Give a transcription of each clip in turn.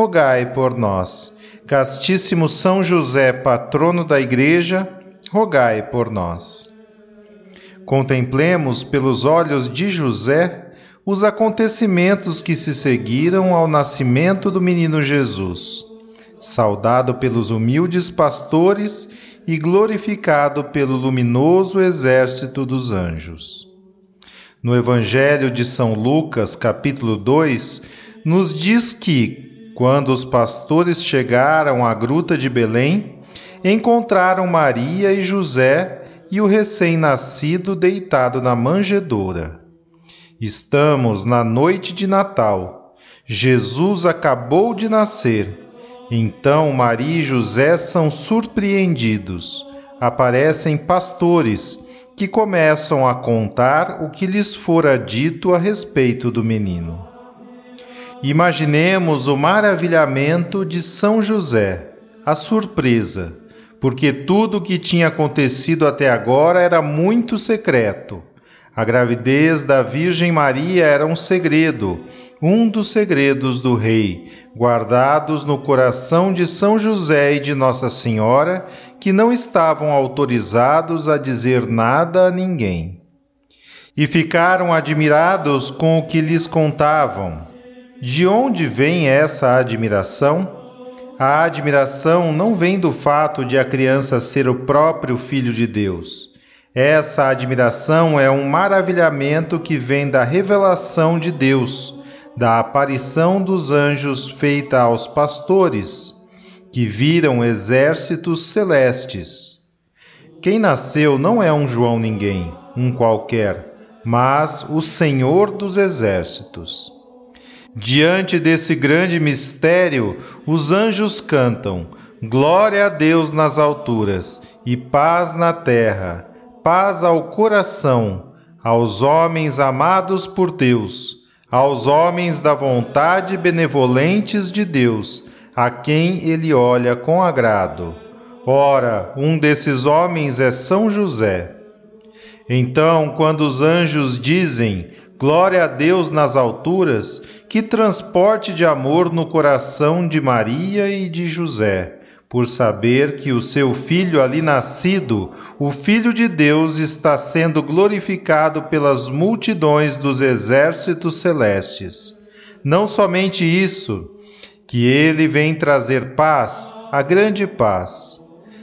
rogai por nós. Castíssimo São José, patrono da Igreja, rogai por nós. Contemplemos pelos olhos de José os acontecimentos que se seguiram ao nascimento do menino Jesus, saudado pelos humildes pastores e glorificado pelo luminoso exército dos anjos. No Evangelho de São Lucas, capítulo 2, nos diz que, quando os pastores chegaram à gruta de Belém, encontraram Maria e José e o recém-nascido deitado na manjedoura. Estamos na noite de Natal. Jesus acabou de nascer. Então Maria e José são surpreendidos. Aparecem pastores que começam a contar o que lhes fora dito a respeito do menino. Imaginemos o maravilhamento de São José, a surpresa, porque tudo o que tinha acontecido até agora era muito secreto. A gravidez da Virgem Maria era um segredo, um dos segredos do rei, guardados no coração de São José e de Nossa Senhora, que não estavam autorizados a dizer nada a ninguém. E ficaram admirados com o que lhes contavam de onde vem essa admiração? A admiração não vem do fato de a criança ser o próprio Filho de Deus. Essa admiração é um maravilhamento que vem da revelação de Deus, da aparição dos anjos feita aos pastores, que viram exércitos celestes. Quem nasceu não é um João ninguém, um qualquer, mas o Senhor dos exércitos. Diante desse grande mistério, os anjos cantam: Glória a Deus nas alturas e paz na terra, paz ao coração, aos homens amados por Deus, aos homens da vontade benevolentes de Deus, a quem ele olha com agrado. Ora, um desses homens é São José. Então, quando os anjos dizem: Glória a Deus nas alturas, que transporte de amor no coração de Maria e de José, por saber que o seu filho ali nascido, o Filho de Deus, está sendo glorificado pelas multidões dos exércitos celestes. Não somente isso, que ele vem trazer paz, a grande paz.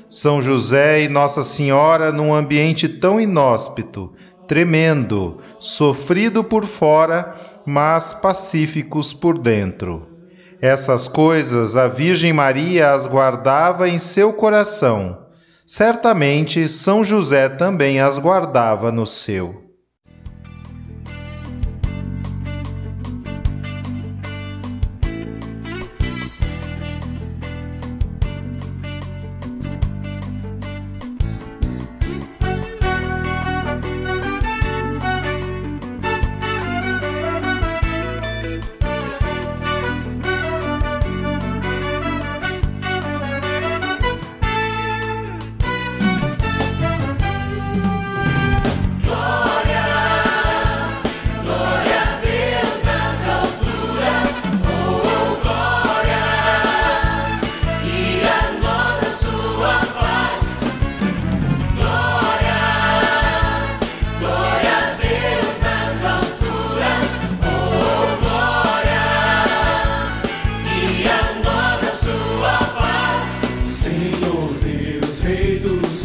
São José e Nossa Senhora, num ambiente tão inóspito, tremendo, sofrido por fora, mas pacíficos por dentro. Essas coisas a Virgem Maria as guardava em seu coração. Certamente São José também as guardava no seu.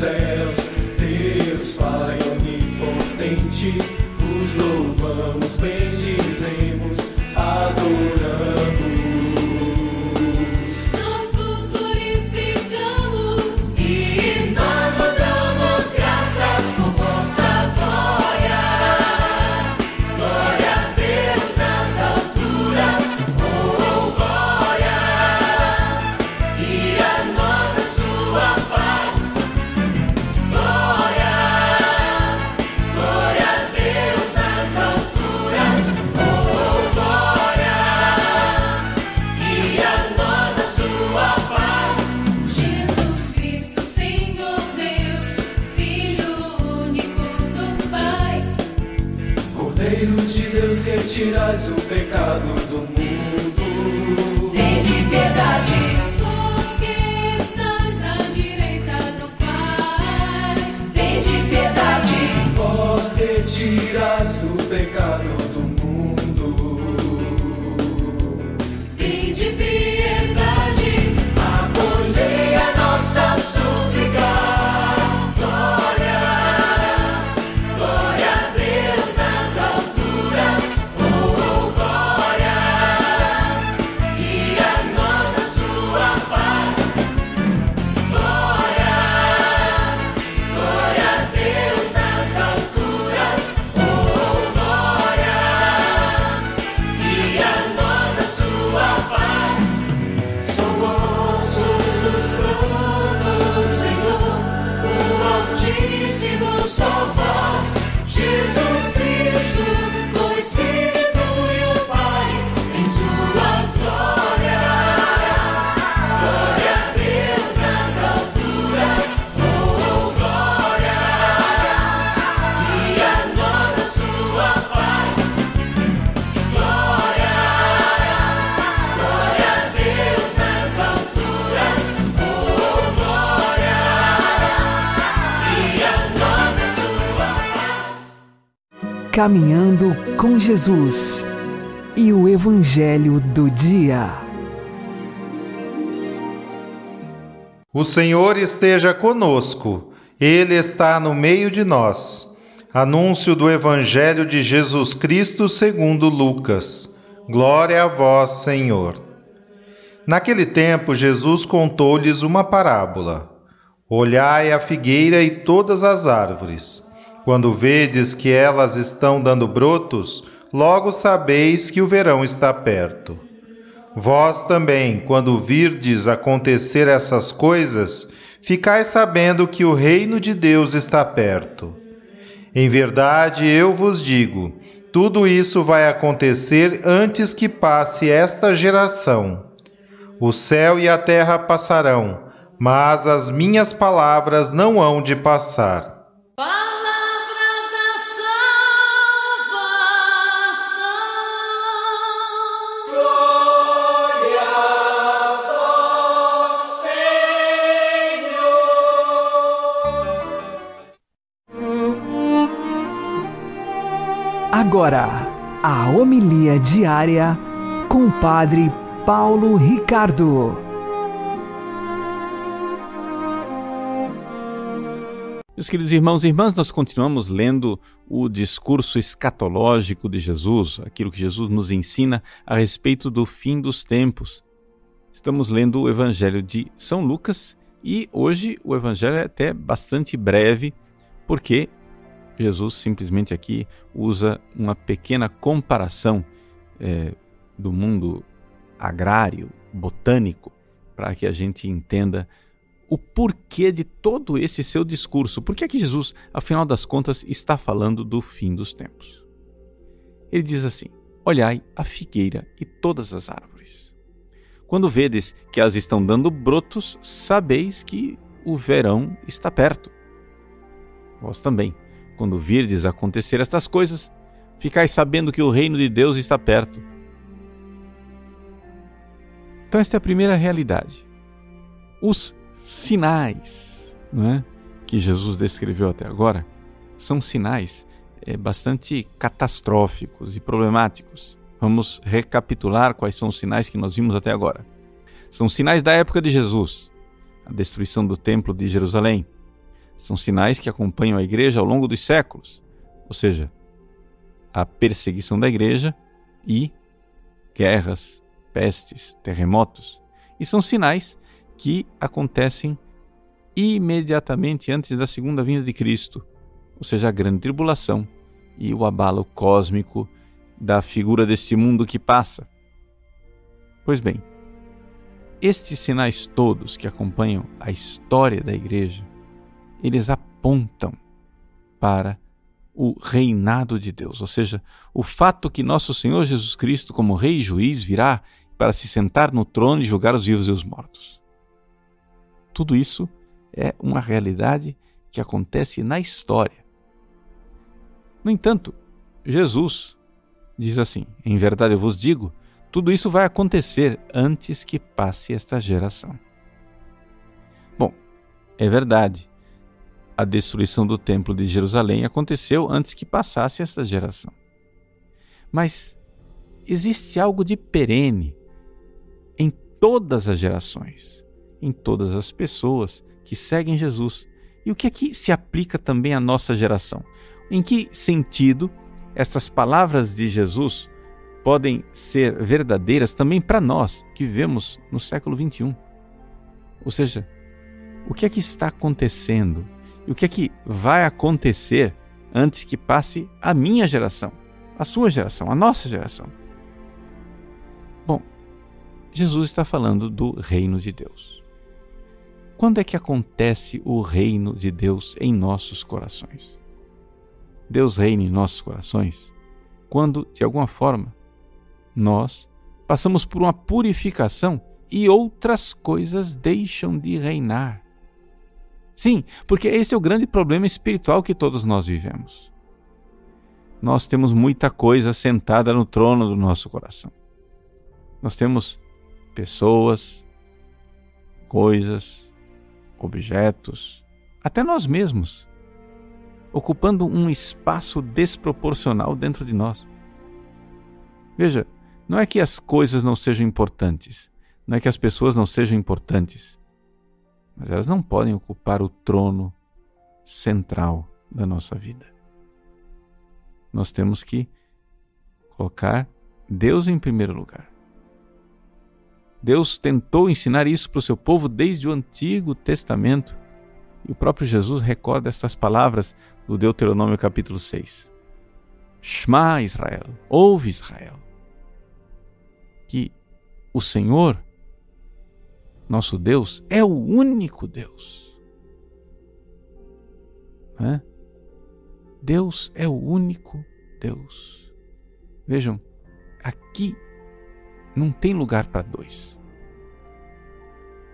Céus, Deus Pai onipotente, vos louvamos, bendizemos, Caminhando com Jesus e o Evangelho do Dia. O Senhor esteja conosco, Ele está no meio de nós. Anúncio do Evangelho de Jesus Cristo segundo Lucas. Glória a vós, Senhor. Naquele tempo, Jesus contou-lhes uma parábola. Olhai a figueira e todas as árvores. Quando vedes que elas estão dando brotos, logo sabeis que o verão está perto. Vós também, quando virdes acontecer essas coisas, ficais sabendo que o reino de Deus está perto. Em verdade, eu vos digo, tudo isso vai acontecer antes que passe esta geração. O céu e a terra passarão, mas as minhas palavras não hão de passar. Agora a homilia diária com o Padre Paulo Ricardo. Meus queridos irmãos e irmãs, nós continuamos lendo o discurso escatológico de Jesus, aquilo que Jesus nos ensina a respeito do fim dos tempos. Estamos lendo o Evangelho de São Lucas e hoje o Evangelho é até bastante breve, porque Jesus simplesmente aqui usa uma pequena comparação é, do mundo agrário, botânico, para que a gente entenda o porquê de todo esse seu discurso. Por que é que Jesus, afinal das contas, está falando do fim dos tempos? Ele diz assim: Olhai a figueira e todas as árvores. Quando vedes que elas estão dando brotos, sabeis que o verão está perto. Vós também, quando virdes acontecer estas coisas, ficais sabendo que o reino de Deus está perto. Então, esta é a primeira realidade. Os sinais é, que Jesus descreveu até agora são sinais é, bastante catastróficos e problemáticos. Vamos recapitular quais são os sinais que nós vimos até agora. São sinais da época de Jesus: a destruição do Templo de Jerusalém, São sinais que acompanham a igreja ao longo dos séculos, ou seja, a perseguição da igreja e guerras, pestes, terremotos. E são sinais que acontecem imediatamente antes da segunda vinda de Cristo, ou seja, a grande tribulação e o abalo cósmico da figura deste mundo que passa. Pois bem, estes sinais todos que acompanham a história da igreja, eles apontam para o reinado de Deus, ou seja, o fato que nosso Senhor Jesus Cristo, como Rei e Juiz, virá para se sentar no trono e julgar os vivos e os mortos. Tudo isso é uma realidade que acontece na história. No entanto, Jesus diz assim: Em verdade eu vos digo, tudo isso vai acontecer antes que passe esta geração. Bom, é verdade. A destruição do Templo de Jerusalém aconteceu antes que passasse esta geração. Mas existe algo de perene em todas as gerações, em todas as pessoas que seguem Jesus. E o que aqui é se aplica também à nossa geração? Em que sentido estas palavras de Jesus podem ser verdadeiras também para nós que vivemos no século 21? Ou seja, o que é que está acontecendo e o que é que vai acontecer antes que passe a minha geração, a sua geração, a nossa geração? Bom, Jesus está falando do reino de Deus. Quando é que acontece o reino de Deus em nossos corações? Deus reina em nossos corações quando, de alguma forma, nós passamos por uma purificação e outras coisas deixam de reinar. Sim, porque esse é o grande problema espiritual que todos nós vivemos. Nós temos muita coisa sentada no trono do nosso coração. Nós temos pessoas, coisas, objetos, até nós mesmos, ocupando um espaço desproporcional dentro de nós. Veja, não é que as coisas não sejam importantes, não é que as pessoas não sejam importantes, mas elas não podem ocupar o trono central da nossa vida. Nós temos que colocar Deus em primeiro lugar. Deus tentou ensinar isso para o seu povo desde o Antigo Testamento. E o próprio Jesus recorda essas palavras do Deuteronômio capítulo 6. Shema Israel, ouve Israel, que o Senhor, nosso Deus, é o único Deus. É? Deus é o único Deus. Vejam, aqui não tem lugar para dois.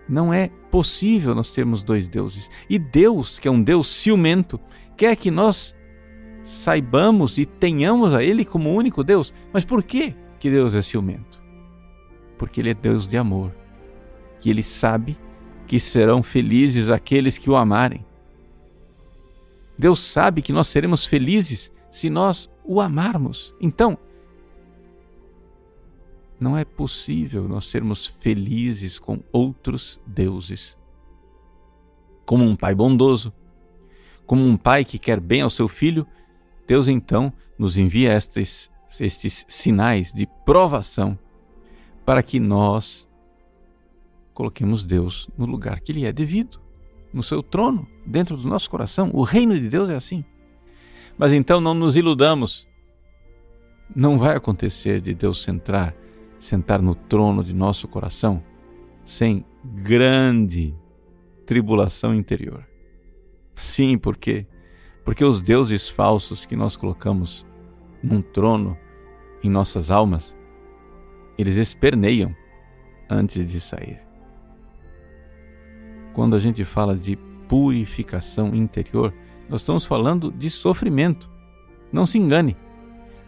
Não é possível nós termos dois deuses. E Deus, que é um Deus ciumento, quer que nós saibamos e tenhamos a Ele como único Deus. Mas por que que Deus é ciumento? Porque Ele é Deus de amor. E Ele sabe que serão felizes aqueles que o amarem. Deus sabe que nós seremos felizes se nós o amarmos. Então, não é possível nós sermos felizes com outros deuses. Como um pai bondoso, como um pai que quer bem ao seu filho, Deus então nos envia estes, estes sinais de provação para que nós coloquemos Deus no lugar que lhe é devido, no seu trono, dentro do nosso coração. O reino de Deus é assim. Mas então não nos iludamos. Não vai acontecer de Deus centrar sentar no trono de nosso coração sem grande tribulação interior. Sim, por quê? Porque os deuses falsos que nós colocamos num trono em nossas almas, eles esperneiam antes de sair. Quando a gente fala de purificação interior, nós estamos falando de sofrimento. Não se engane.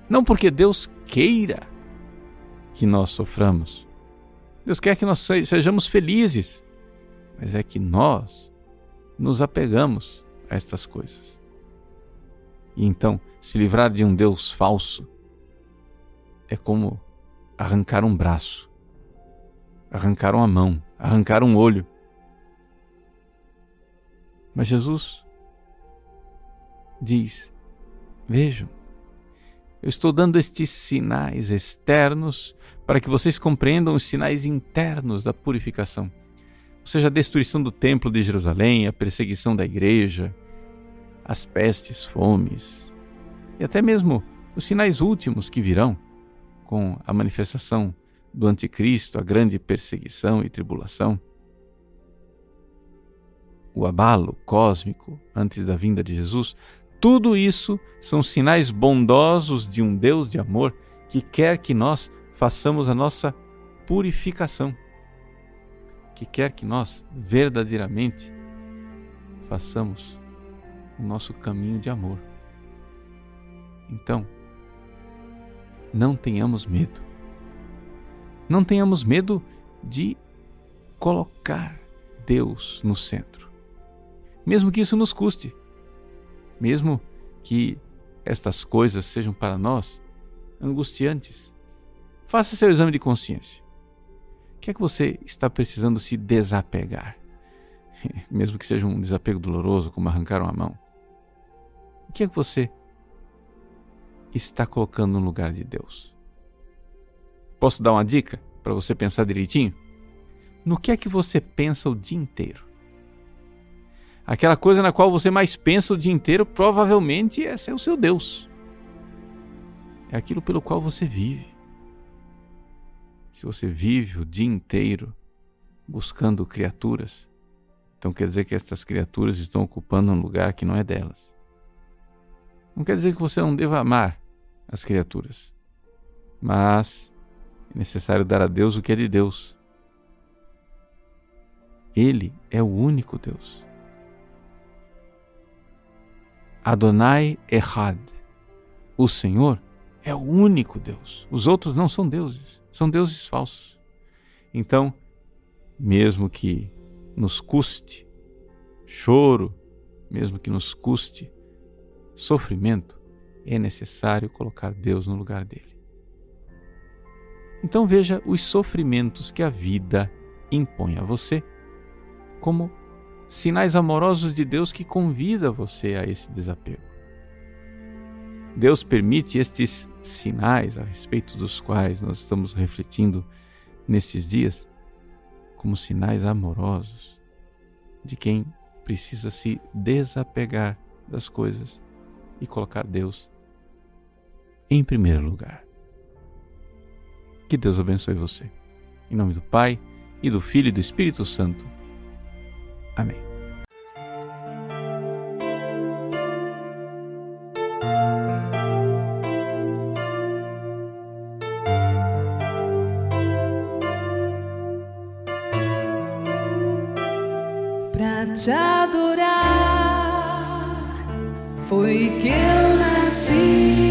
Não porque Deus queira que nós soframos. Deus quer que nós sejamos felizes, mas é que nós nos apegamos a estas coisas. E então, se livrar de um Deus falso é como arrancar um braço, arrancar uma mão, arrancar um olho. Mas Jesus diz: Vejam, eu estou dando estes sinais externos para que vocês compreendam os sinais internos da purificação. Ou seja, a destruição do templo de Jerusalém, a perseguição da igreja, as pestes, fomes e até mesmo os sinais últimos que virão com a manifestação do Anticristo, a grande perseguição e tribulação, o abalo cósmico antes da vinda de Jesus, tudo isso são sinais bondosos de um Deus de amor que quer que nós façamos a nossa purificação, que quer que nós verdadeiramente façamos o nosso caminho de amor. Então, não tenhamos medo. Não tenhamos medo de colocar Deus no centro, mesmo que isso nos custe mesmo que estas coisas sejam para nós angustiantes. Faça seu exame de consciência. O que é que você está precisando se desapegar? Mesmo que seja um desapego doloroso, como arrancar uma mão. O que é que você está colocando no lugar de Deus? Posso dar uma dica para você pensar direitinho? No que é que você pensa o dia inteiro? Aquela coisa na qual você mais pensa o dia inteiro, provavelmente esse é o seu Deus. É aquilo pelo qual você vive. Se você vive o dia inteiro buscando criaturas, então quer dizer que estas criaturas estão ocupando um lugar que não é delas. Não quer dizer que você não deva amar as criaturas, mas é necessário dar a Deus o que é de Deus. Ele é o único Deus. Adonai Echad. O Senhor é o único Deus. Os outros não são deuses, são deuses falsos. Então, mesmo que nos custe choro, mesmo que nos custe sofrimento, é necessário colocar Deus no lugar dele. Então veja os sofrimentos que a vida impõe a você como sinais amorosos de Deus que convida você a esse desapego. Deus permite estes sinais a respeito dos quais nós estamos refletindo nesses dias como sinais amorosos de quem precisa se desapegar das coisas e colocar Deus em primeiro lugar. Que Deus abençoe você. Em nome do Pai, e do Filho e do Espírito Santo. Amém. Pra te adorar foi que eu nasci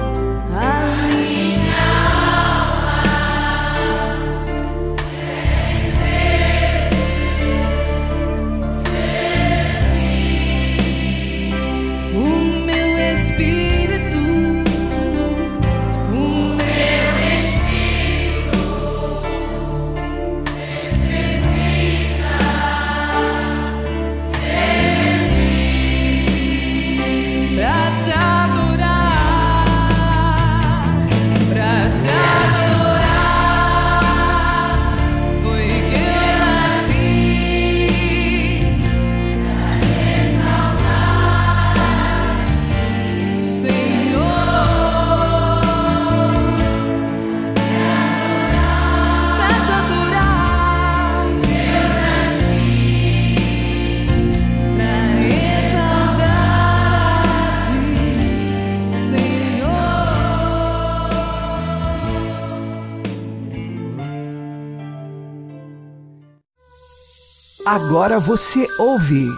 Agora você ouve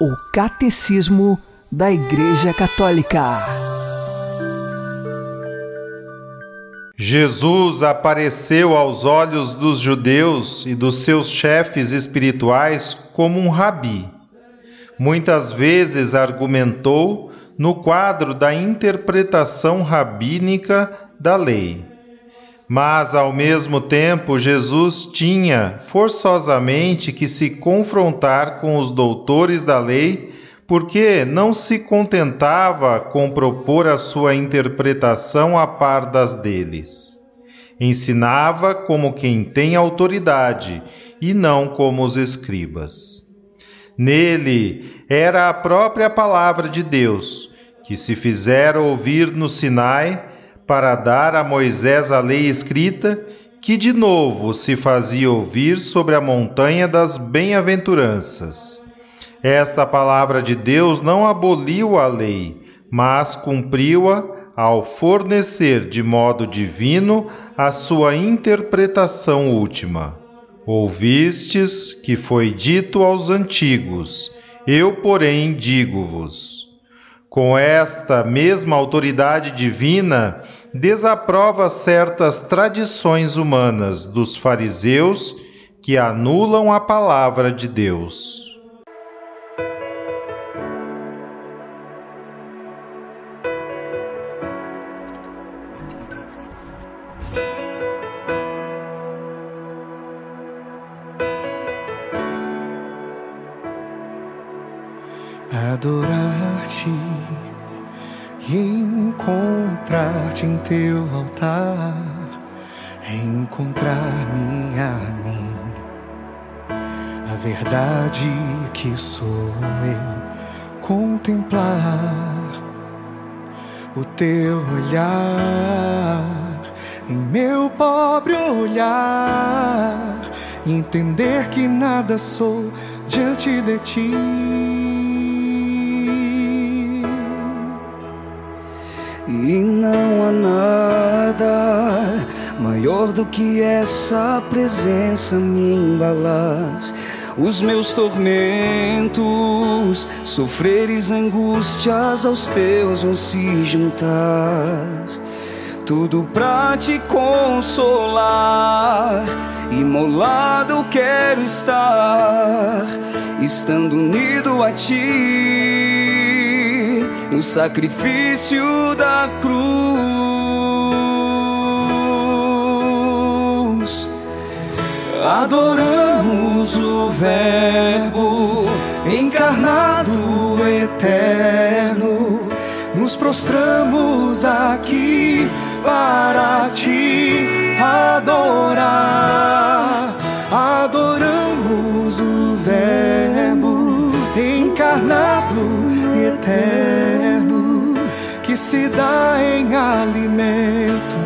o Catecismo da Igreja Católica. Jesus apareceu aos olhos dos judeus e dos seus chefes espirituais como um rabi. Muitas vezes argumentou no quadro da interpretação rabínica da lei. Mas, ao mesmo tempo, Jesus tinha forçosamente que se confrontar com os doutores da lei, porque não se contentava com propor a sua interpretação a par das deles. Ensinava como quem tem autoridade e não como os escribas. Nele era a própria palavra de Deus, que se fizera ouvir no Sinai para dar a Moisés a lei escrita, que de novo se fazia ouvir sobre a montanha das bem-aventuranças. Esta palavra de Deus não aboliu a lei, mas cumpriu-a ao fornecer de modo divino a sua interpretação última. Ouvistes que foi dito aos antigos, eu, porém, digo-vos. Com esta mesma autoridade divina, desaprova certas tradições humanas dos fariseus que anulam a palavra de Deus. Teu altar, encontrar-me a mim, a verdade que sou eu, contemplar o teu olhar em meu pobre olhar, entender que nada sou diante de ti. E não há nada maior do que essa presença me embalar. Os meus tormentos, sofreres angústias aos teus vão se juntar. Tudo pra te consolar, imolado quero estar, estando unido a ti no sacrifício da cruz. Adoramos o Verbo encarnado eterno, nos prostramos aqui para te adorar. Adoramos o Verbo encarnado eterno que se dá em alimento,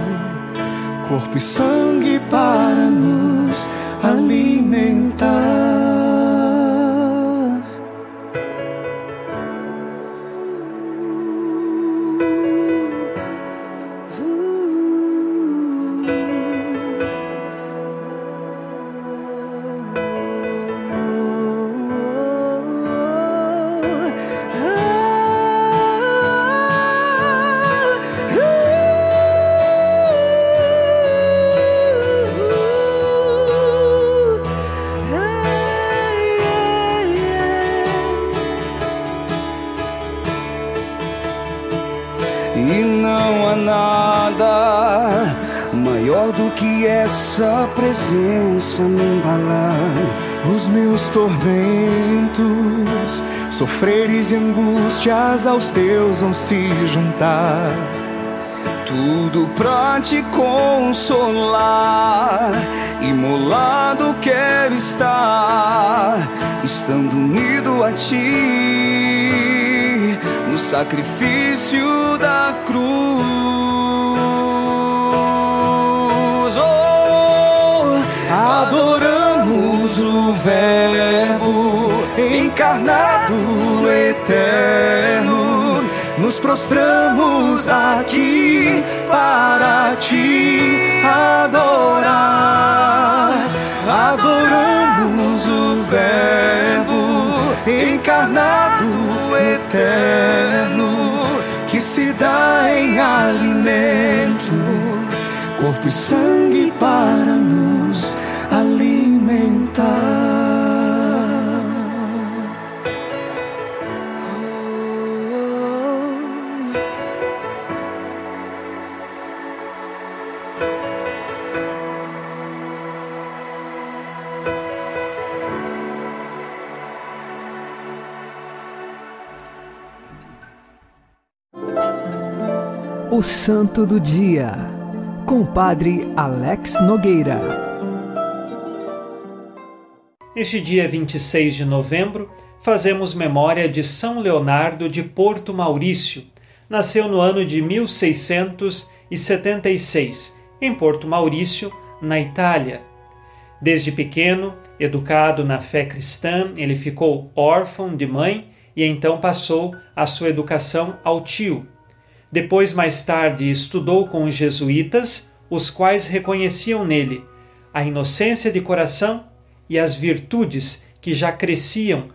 corpo e sangue para nos alimentar. Vão se juntar. Tudo pra te consolar, imolado quero estar, estando unido a ti, no sacrifício da cruz. Oh, Adoramos o Verbo encarnado Nos prostramos aqui para te adorar. Adoramos o Verbo encarnado eterno que se dá em alimento, corpo e sangue para nos O Santo do Dia, com Padre Alex Nogueira. Neste dia 26 de novembro, fazemos memória de São Leonardo de Porto Maurício. Nasceu no ano de 1676, em Porto Maurício, na Itália. Desde pequeno, educado na fé cristã, ele ficou órfão de mãe e então passou a sua educação ao tio. Depois, mais tarde, estudou com os jesuítas, os quais reconheciam nele a inocência de coração e as virtudes que já cresciam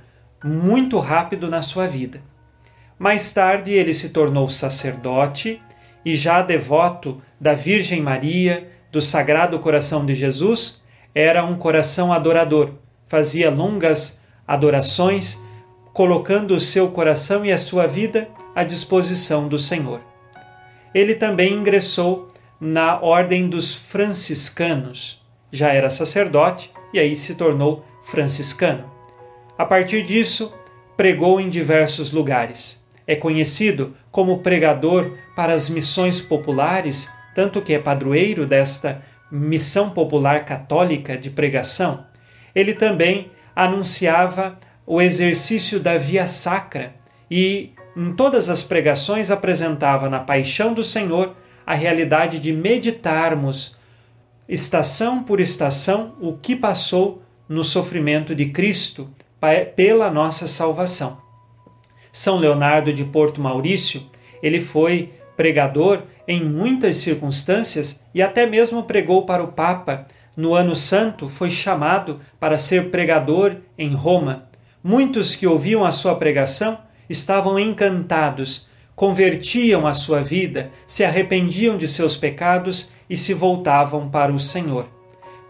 muito rápido na sua vida. Mais tarde, ele se tornou sacerdote e, já devoto da Virgem Maria, do Sagrado Coração de Jesus, era um coração adorador, fazia longas adorações, colocando o seu coração e a sua vida à disposição do Senhor. Ele também ingressou na Ordem dos Franciscanos. Já era sacerdote e aí se tornou franciscano. A partir disso, pregou em diversos lugares. É conhecido como pregador para as missões populares, tanto que é padroeiro desta missão popular católica de pregação. Ele também anunciava o exercício da via sacra e em todas as pregações apresentava na paixão do Senhor a realidade de meditarmos estação por estação o que passou no sofrimento de Cristo pela nossa salvação. São Leonardo de Porto Maurício, ele foi pregador em muitas circunstâncias e até mesmo pregou para o Papa. No ano santo foi chamado para ser pregador em Roma. Muitos que ouviam a sua pregação estavam encantados, convertiam a sua vida, se arrependiam de seus pecados e se voltavam para o Senhor.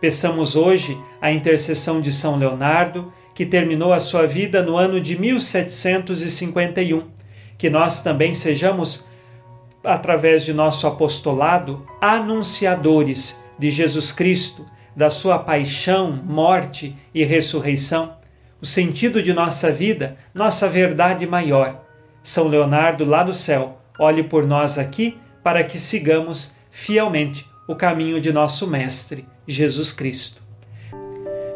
Peçamos hoje a intercessão de São Leonardo, que terminou a sua vida no ano de 1751, que nós também sejamos, através de nosso apostolado, anunciadores de Jesus Cristo, da sua paixão, morte e ressurreição, o sentido de nossa vida, nossa verdade maior. São Leonardo, lá do céu, olhe por nós aqui para que sigamos fielmente o caminho de nosso Mestre, Jesus Cristo.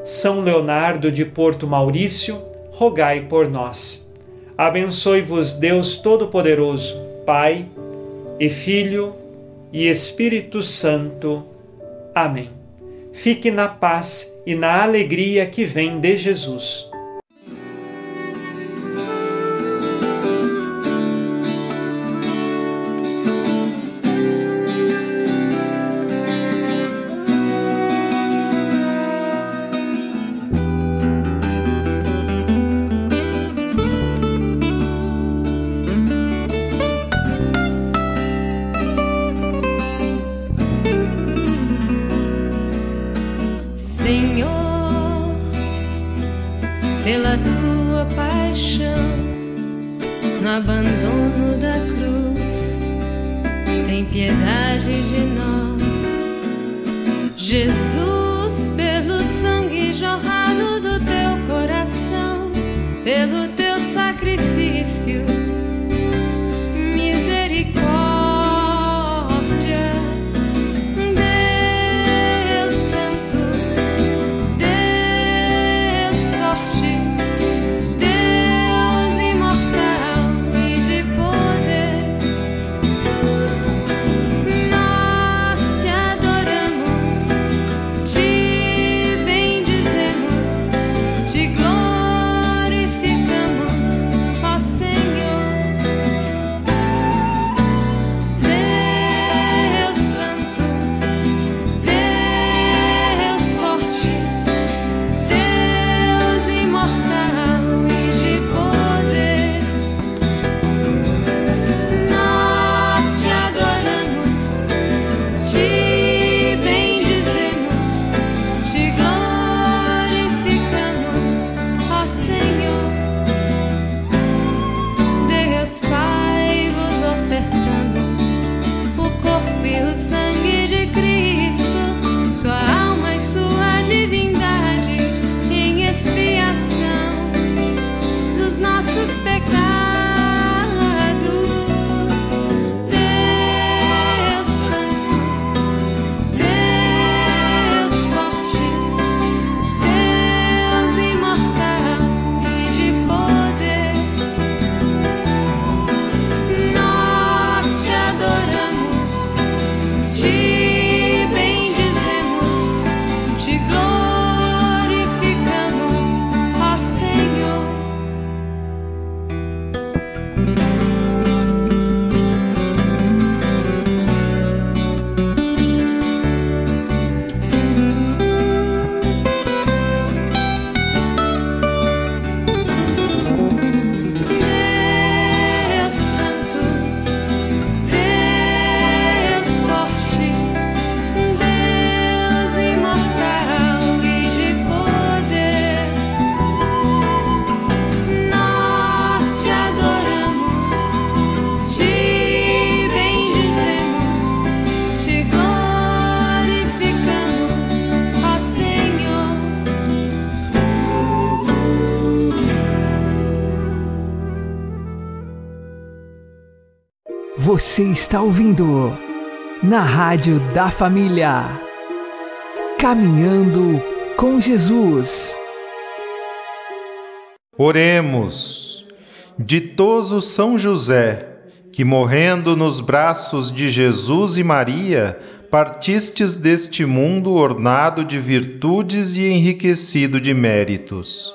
São Leonardo de Porto Maurício, rogai por nós. Abençoe-vos Deus Todo-Poderoso, Pai e Filho e Espírito Santo. Amém. Fique na paz e na alegria que vem de Jesus. Você está ouvindo na Rádio da Família. Caminhando com Jesus. Oremos. Ditoso São José, que morrendo nos braços de Jesus e Maria, partistes deste mundo ornado de virtudes e enriquecido de méritos.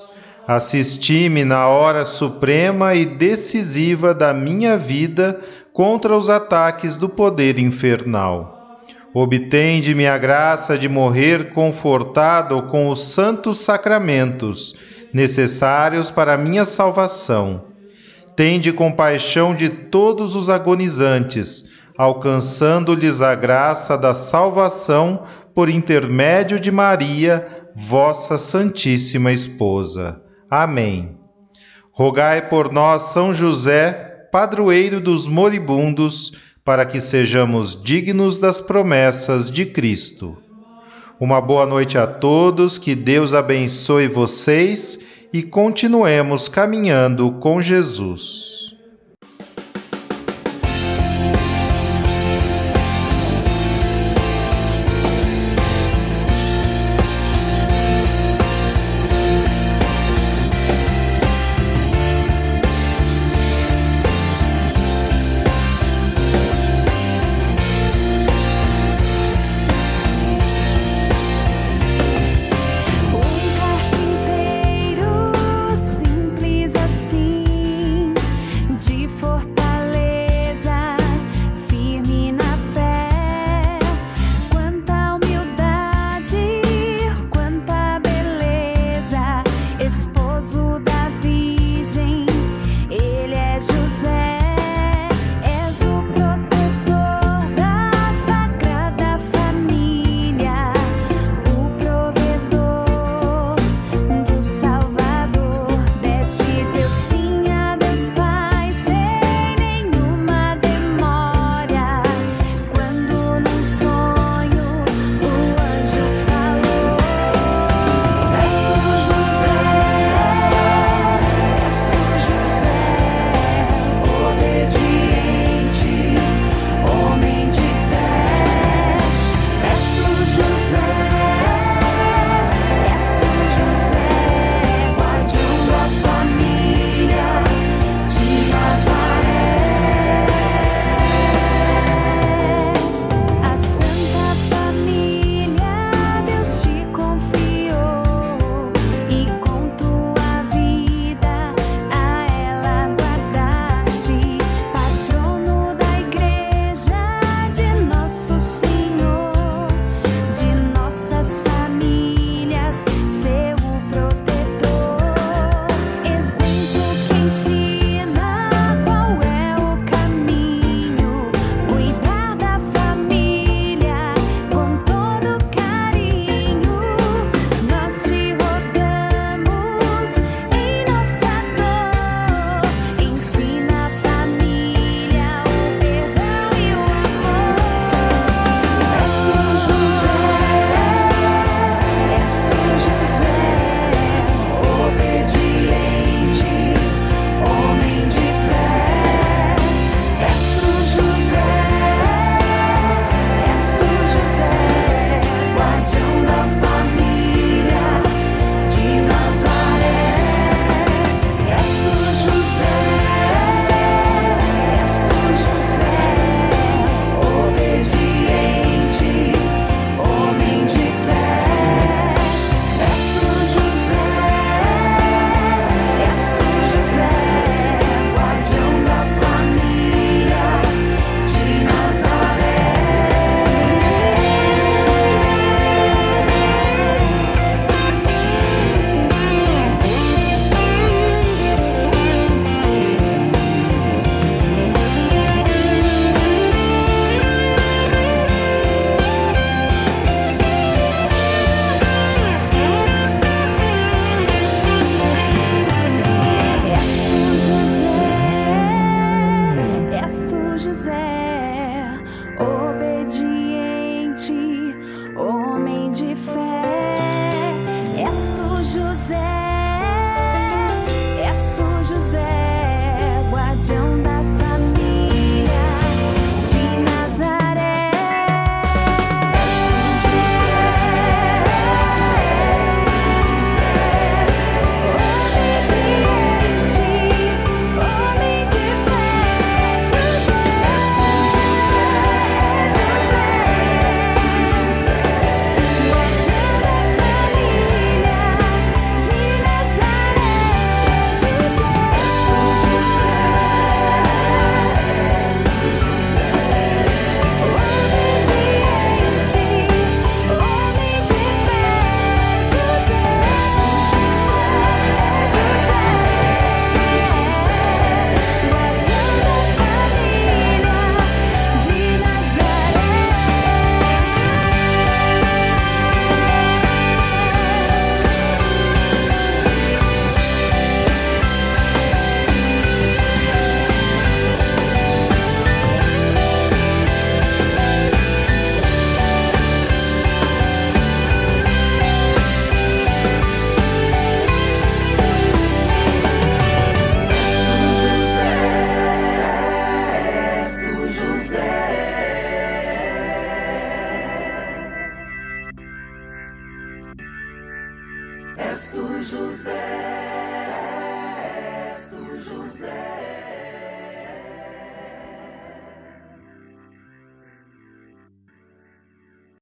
Assisti-me na hora suprema e decisiva da minha vida contra os ataques do poder infernal. Obtende-me a graça de morrer confortado com os santos sacramentos necessários para a minha salvação. Tende compaixão de todos os agonizantes, alcançando-lhes a graça da salvação por intermédio de Maria, vossa Santíssima Esposa. Amém. Rogai por nós, São José, padroeiro dos moribundos, para que sejamos dignos das promessas de Cristo. Uma boa noite a todos, que Deus abençoe vocês e continuemos caminhando com Jesus.